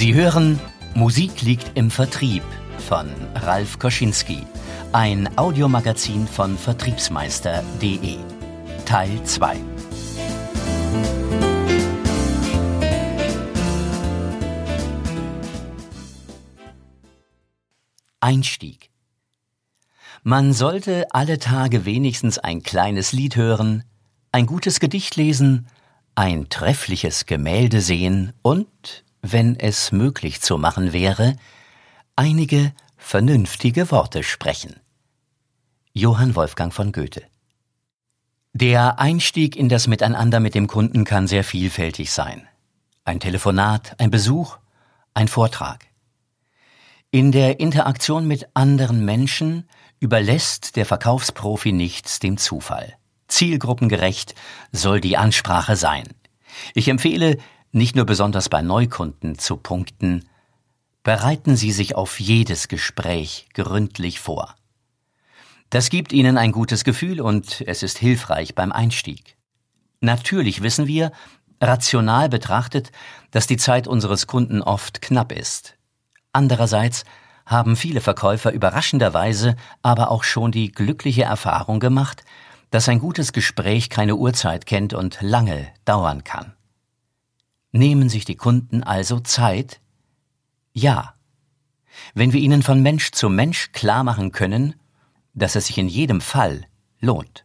Sie hören Musik liegt im Vertrieb von Ralf Koschinski, ein Audiomagazin von Vertriebsmeister.de. Teil 2. Einstieg. Man sollte alle Tage wenigstens ein kleines Lied hören, ein gutes Gedicht lesen, ein treffliches Gemälde sehen und, wenn es möglich zu machen wäre, einige vernünftige Worte sprechen. Johann Wolfgang von Goethe Der Einstieg in das Miteinander mit dem Kunden kann sehr vielfältig sein. Ein Telefonat, ein Besuch, ein Vortrag. In der Interaktion mit anderen Menschen überlässt der Verkaufsprofi nichts dem Zufall. Zielgruppengerecht soll die Ansprache sein. Ich empfehle, nicht nur besonders bei Neukunden zu punkten, bereiten Sie sich auf jedes Gespräch gründlich vor. Das gibt Ihnen ein gutes Gefühl und es ist hilfreich beim Einstieg. Natürlich wissen wir, rational betrachtet, dass die Zeit unseres Kunden oft knapp ist. Andererseits haben viele Verkäufer überraschenderweise aber auch schon die glückliche Erfahrung gemacht, dass ein gutes Gespräch keine Uhrzeit kennt und lange dauern kann. Nehmen sich die Kunden also Zeit? Ja. Wenn wir ihnen von Mensch zu Mensch klar machen können, dass es sich in jedem Fall lohnt.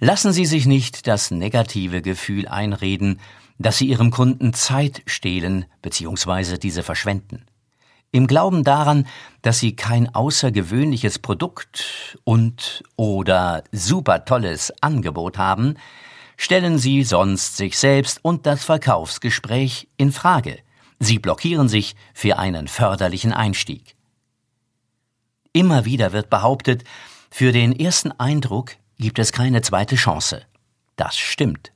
Lassen Sie sich nicht das negative Gefühl einreden, dass Sie Ihrem Kunden Zeit stehlen bzw. diese verschwenden. Im Glauben daran, dass sie kein außergewöhnliches Produkt und oder super tolles Angebot haben, stellen sie sonst sich selbst und das Verkaufsgespräch in Frage. Sie blockieren sich für einen förderlichen Einstieg. Immer wieder wird behauptet, für den ersten Eindruck gibt es keine zweite Chance. Das stimmt.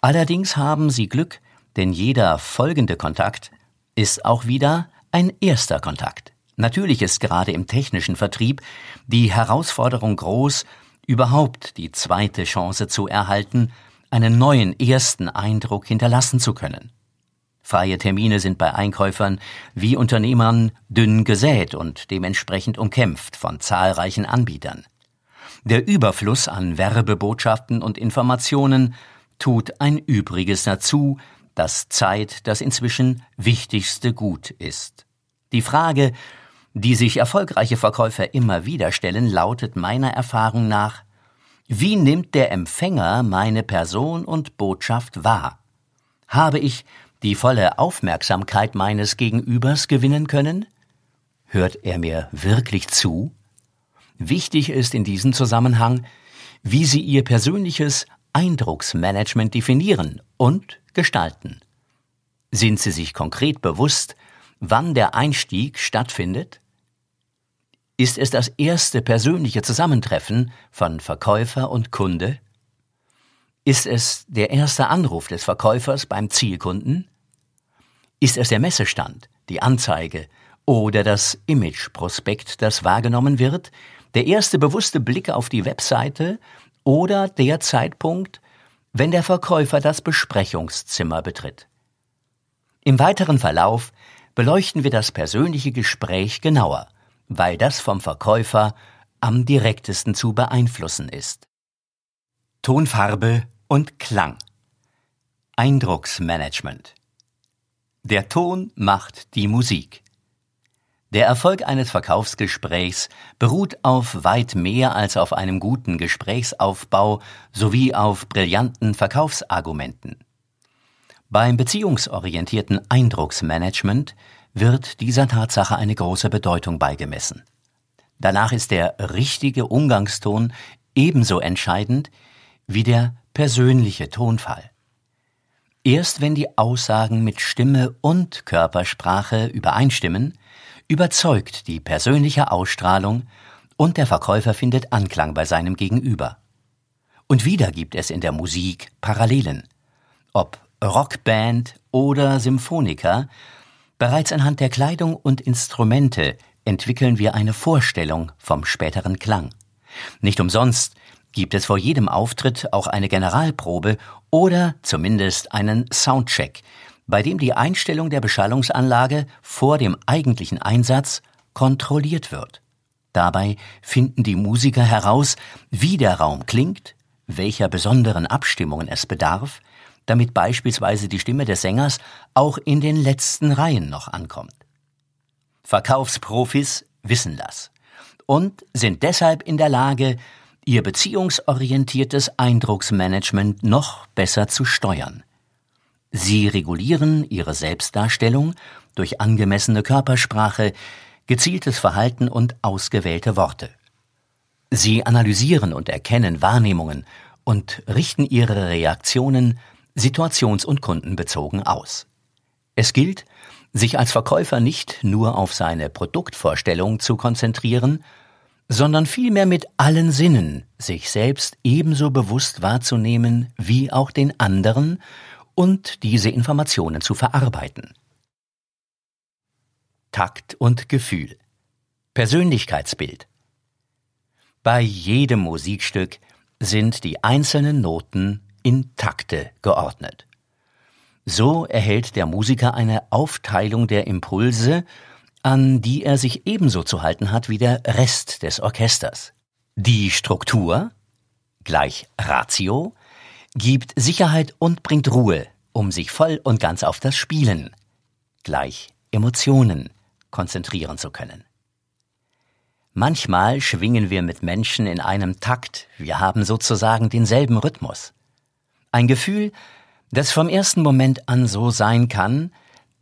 Allerdings haben Sie Glück, denn jeder folgende Kontakt ist auch wieder ein erster Kontakt. Natürlich ist gerade im technischen Vertrieb die Herausforderung groß, überhaupt die zweite Chance zu erhalten, einen neuen ersten Eindruck hinterlassen zu können. Freie Termine sind bei Einkäufern wie Unternehmern dünn gesät und dementsprechend umkämpft von zahlreichen Anbietern. Der Überfluss an Werbebotschaften und Informationen tut ein Übriges dazu, dass Zeit das inzwischen wichtigste Gut ist. Die Frage, die sich erfolgreiche Verkäufer immer wieder stellen, lautet meiner Erfahrung nach, wie nimmt der Empfänger meine Person und Botschaft wahr? Habe ich die volle Aufmerksamkeit meines Gegenübers gewinnen können? Hört er mir wirklich zu? Wichtig ist in diesem Zusammenhang, wie Sie Ihr persönliches Eindrucksmanagement definieren und gestalten. Sind Sie sich konkret bewusst, wann der Einstieg stattfindet? Ist es das erste persönliche Zusammentreffen von Verkäufer und Kunde? Ist es der erste Anruf des Verkäufers beim Zielkunden? Ist es der Messestand, die Anzeige oder das Imageprospekt, das wahrgenommen wird, der erste bewusste Blick auf die Webseite oder der Zeitpunkt, wenn der Verkäufer das Besprechungszimmer betritt? Im weiteren Verlauf beleuchten wir das persönliche Gespräch genauer, weil das vom Verkäufer am direktesten zu beeinflussen ist. Tonfarbe und Klang. Eindrucksmanagement. Der Ton macht die Musik. Der Erfolg eines Verkaufsgesprächs beruht auf weit mehr als auf einem guten Gesprächsaufbau sowie auf brillanten Verkaufsargumenten. Beim beziehungsorientierten Eindrucksmanagement wird dieser Tatsache eine große Bedeutung beigemessen. Danach ist der richtige Umgangston ebenso entscheidend wie der persönliche Tonfall. Erst wenn die Aussagen mit Stimme und Körpersprache übereinstimmen, überzeugt die persönliche Ausstrahlung und der Verkäufer findet Anklang bei seinem Gegenüber. Und wieder gibt es in der Musik Parallelen. Ob Rockband oder Symphoniker, bereits anhand der Kleidung und Instrumente entwickeln wir eine Vorstellung vom späteren Klang. Nicht umsonst gibt es vor jedem Auftritt auch eine Generalprobe oder zumindest einen Soundcheck, bei dem die Einstellung der Beschallungsanlage vor dem eigentlichen Einsatz kontrolliert wird. Dabei finden die Musiker heraus, wie der Raum klingt, welcher besonderen Abstimmungen es bedarf, damit beispielsweise die Stimme des Sängers auch in den letzten Reihen noch ankommt. Verkaufsprofis wissen das und sind deshalb in der Lage, ihr beziehungsorientiertes Eindrucksmanagement noch besser zu steuern. Sie regulieren ihre Selbstdarstellung durch angemessene Körpersprache, gezieltes Verhalten und ausgewählte Worte. Sie analysieren und erkennen Wahrnehmungen und richten ihre Reaktionen situations- und kundenbezogen aus. Es gilt, sich als Verkäufer nicht nur auf seine Produktvorstellung zu konzentrieren, sondern vielmehr mit allen Sinnen sich selbst ebenso bewusst wahrzunehmen wie auch den anderen und diese Informationen zu verarbeiten. Takt und Gefühl. Persönlichkeitsbild. Bei jedem Musikstück sind die einzelnen Noten in Takte geordnet. So erhält der Musiker eine Aufteilung der Impulse, an die er sich ebenso zu halten hat wie der Rest des Orchesters. Die Struktur, gleich Ratio, gibt Sicherheit und bringt Ruhe, um sich voll und ganz auf das Spielen, gleich Emotionen, konzentrieren zu können. Manchmal schwingen wir mit Menschen in einem Takt, wir haben sozusagen denselben Rhythmus. Ein Gefühl, das vom ersten Moment an so sein kann,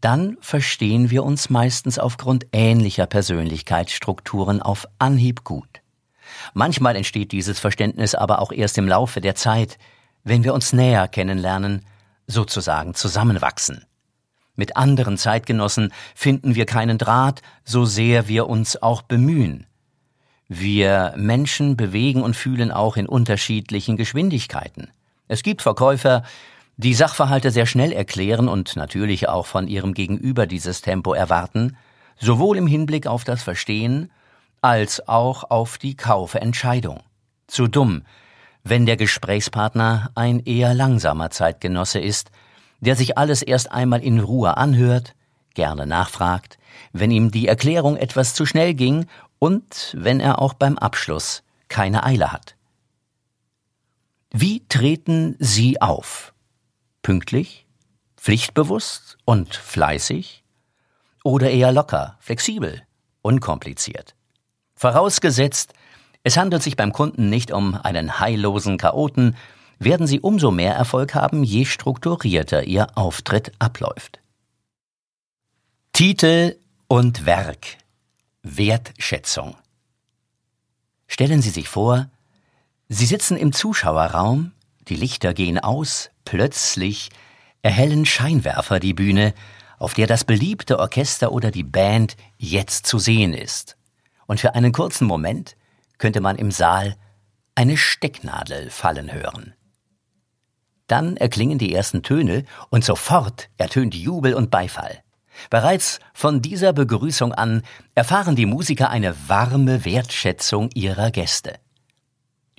dann verstehen wir uns meistens aufgrund ähnlicher Persönlichkeitsstrukturen auf Anhieb gut. Manchmal entsteht dieses Verständnis aber auch erst im Laufe der Zeit, wenn wir uns näher kennenlernen, sozusagen zusammenwachsen. Mit anderen Zeitgenossen finden wir keinen Draht, so sehr wir uns auch bemühen. Wir Menschen bewegen und fühlen auch in unterschiedlichen Geschwindigkeiten. Es gibt Verkäufer, die Sachverhalte sehr schnell erklären und natürlich auch von ihrem Gegenüber dieses Tempo erwarten, sowohl im Hinblick auf das Verstehen als auch auf die Kaufentscheidung. Zu dumm, wenn der Gesprächspartner ein eher langsamer Zeitgenosse ist, der sich alles erst einmal in Ruhe anhört, gerne nachfragt, wenn ihm die Erklärung etwas zu schnell ging und wenn er auch beim Abschluss keine Eile hat. Wie treten Sie auf? Pünktlich, pflichtbewusst und fleißig? Oder eher locker, flexibel, unkompliziert? Vorausgesetzt, es handelt sich beim Kunden nicht um einen heillosen Chaoten, werden Sie umso mehr Erfolg haben, je strukturierter Ihr Auftritt abläuft. Titel und Werk Wertschätzung Stellen Sie sich vor, Sie sitzen im Zuschauerraum, die Lichter gehen aus, plötzlich erhellen Scheinwerfer die Bühne, auf der das beliebte Orchester oder die Band jetzt zu sehen ist. Und für einen kurzen Moment könnte man im Saal eine Stecknadel fallen hören. Dann erklingen die ersten Töne und sofort ertönt Jubel und Beifall. Bereits von dieser Begrüßung an erfahren die Musiker eine warme Wertschätzung ihrer Gäste.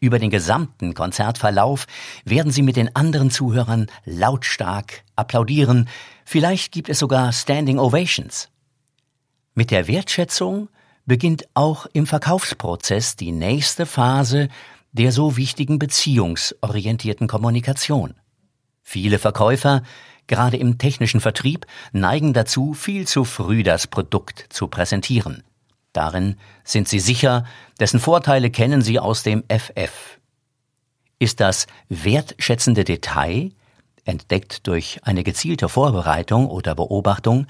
Über den gesamten Konzertverlauf werden sie mit den anderen Zuhörern lautstark applaudieren, vielleicht gibt es sogar Standing Ovations. Mit der Wertschätzung beginnt auch im Verkaufsprozess die nächste Phase der so wichtigen beziehungsorientierten Kommunikation. Viele Verkäufer, gerade im technischen Vertrieb, neigen dazu, viel zu früh das Produkt zu präsentieren. Darin sind sie sicher, dessen Vorteile kennen sie aus dem FF. Ist das wertschätzende Detail, entdeckt durch eine gezielte Vorbereitung oder Beobachtung,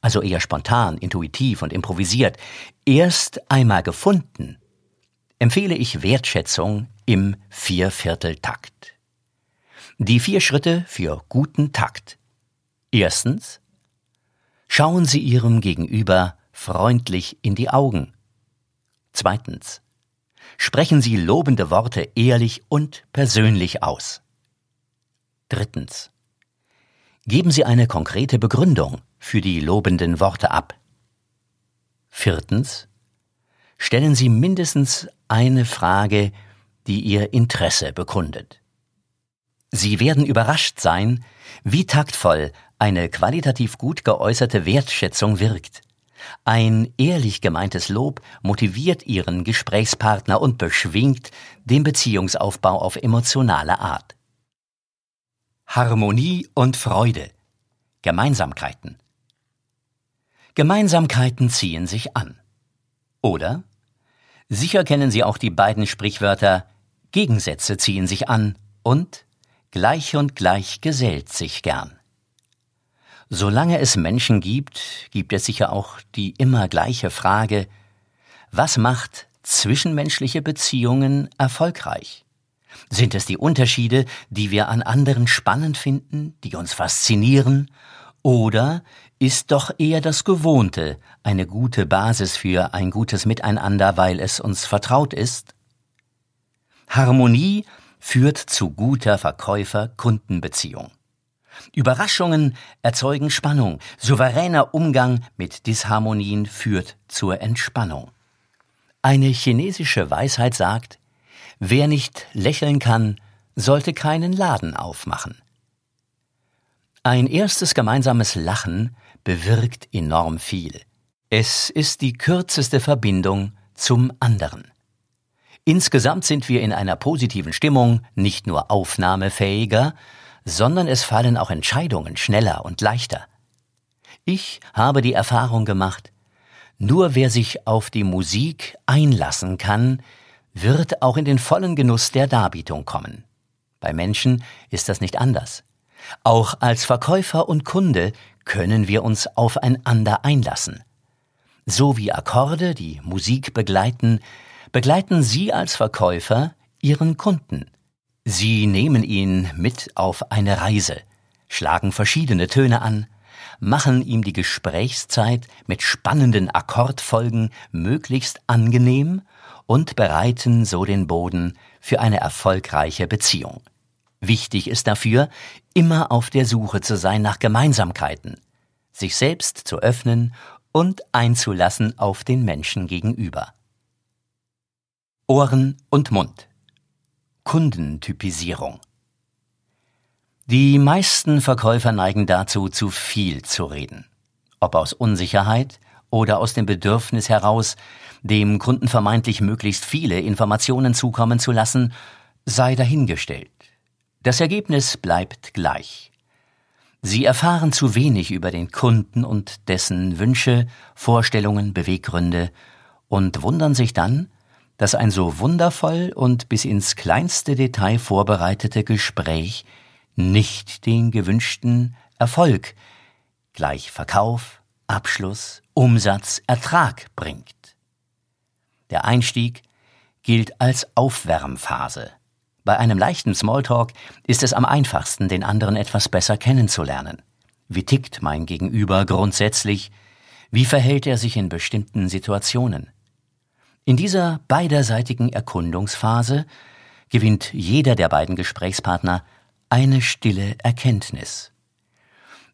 also eher spontan, intuitiv und improvisiert, erst einmal gefunden, empfehle ich Wertschätzung im Viervierteltakt. Die vier Schritte für guten Takt. Erstens, schauen Sie Ihrem Gegenüber freundlich in die Augen. Zweitens. Sprechen Sie lobende Worte ehrlich und persönlich aus. Drittens. Geben Sie eine konkrete Begründung für die lobenden Worte ab. Viertens. Stellen Sie mindestens eine Frage, die Ihr Interesse bekundet. Sie werden überrascht sein, wie taktvoll eine qualitativ gut geäußerte Wertschätzung wirkt. Ein ehrlich gemeintes Lob motiviert Ihren Gesprächspartner und beschwingt den Beziehungsaufbau auf emotionale Art. Harmonie und Freude. Gemeinsamkeiten. Gemeinsamkeiten ziehen sich an. Oder? Sicher kennen Sie auch die beiden Sprichwörter Gegensätze ziehen sich an und gleich und gleich gesellt sich gern. Solange es Menschen gibt, gibt es sicher auch die immer gleiche Frage, was macht zwischenmenschliche Beziehungen erfolgreich? Sind es die Unterschiede, die wir an anderen spannend finden, die uns faszinieren, oder ist doch eher das Gewohnte eine gute Basis für ein gutes Miteinander, weil es uns vertraut ist? Harmonie führt zu guter Verkäufer-Kundenbeziehung. Überraschungen erzeugen Spannung. Souveräner Umgang mit Disharmonien führt zur Entspannung. Eine chinesische Weisheit sagt, wer nicht lächeln kann, sollte keinen Laden aufmachen. Ein erstes gemeinsames Lachen bewirkt enorm viel. Es ist die kürzeste Verbindung zum anderen. Insgesamt sind wir in einer positiven Stimmung nicht nur aufnahmefähiger, sondern es fallen auch Entscheidungen schneller und leichter. Ich habe die Erfahrung gemacht, nur wer sich auf die Musik einlassen kann, wird auch in den vollen Genuss der Darbietung kommen. Bei Menschen ist das nicht anders. Auch als Verkäufer und Kunde können wir uns aufeinander einlassen. So wie Akkorde die Musik begleiten, begleiten Sie als Verkäufer Ihren Kunden. Sie nehmen ihn mit auf eine Reise, schlagen verschiedene Töne an, machen ihm die Gesprächszeit mit spannenden Akkordfolgen möglichst angenehm und bereiten so den Boden für eine erfolgreiche Beziehung. Wichtig ist dafür, immer auf der Suche zu sein nach Gemeinsamkeiten, sich selbst zu öffnen und einzulassen auf den Menschen gegenüber. Ohren und Mund Kundentypisierung. Die meisten Verkäufer neigen dazu, zu viel zu reden. Ob aus Unsicherheit oder aus dem Bedürfnis heraus, dem Kunden vermeintlich möglichst viele Informationen zukommen zu lassen, sei dahingestellt. Das Ergebnis bleibt gleich. Sie erfahren zu wenig über den Kunden und dessen Wünsche, Vorstellungen, Beweggründe und wundern sich dann, dass ein so wundervoll und bis ins kleinste Detail vorbereitete Gespräch nicht den gewünschten Erfolg gleich Verkauf, Abschluss, Umsatz, Ertrag bringt. Der Einstieg gilt als Aufwärmphase. Bei einem leichten Smalltalk ist es am einfachsten, den anderen etwas besser kennenzulernen. Wie tickt mein Gegenüber grundsätzlich? Wie verhält er sich in bestimmten Situationen? In dieser beiderseitigen Erkundungsphase gewinnt jeder der beiden Gesprächspartner eine stille Erkenntnis.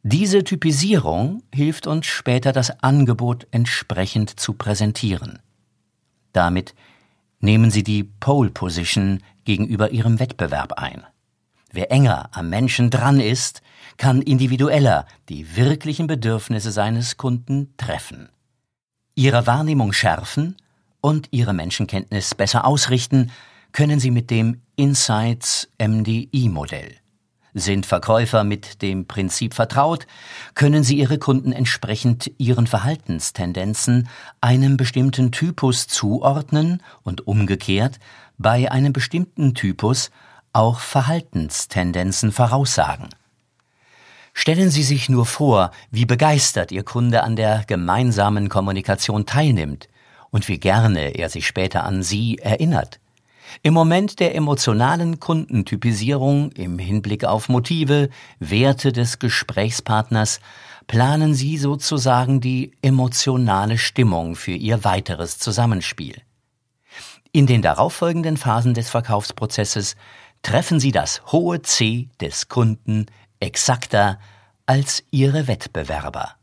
Diese Typisierung hilft uns später das Angebot entsprechend zu präsentieren. Damit nehmen Sie die Pole Position gegenüber Ihrem Wettbewerb ein. Wer enger am Menschen dran ist, kann individueller die wirklichen Bedürfnisse seines Kunden treffen. Ihre Wahrnehmung schärfen und ihre Menschenkenntnis besser ausrichten, können sie mit dem Insights MDI-Modell. Sind Verkäufer mit dem Prinzip vertraut, können sie ihre Kunden entsprechend ihren Verhaltenstendenzen einem bestimmten Typus zuordnen und umgekehrt bei einem bestimmten Typus auch Verhaltenstendenzen voraussagen. Stellen Sie sich nur vor, wie begeistert Ihr Kunde an der gemeinsamen Kommunikation teilnimmt, und wie gerne er sich später an sie erinnert. Im Moment der emotionalen Kundentypisierung im Hinblick auf Motive, Werte des Gesprächspartners planen Sie sozusagen die emotionale Stimmung für Ihr weiteres Zusammenspiel. In den darauffolgenden Phasen des Verkaufsprozesses treffen Sie das hohe C des Kunden exakter als Ihre Wettbewerber.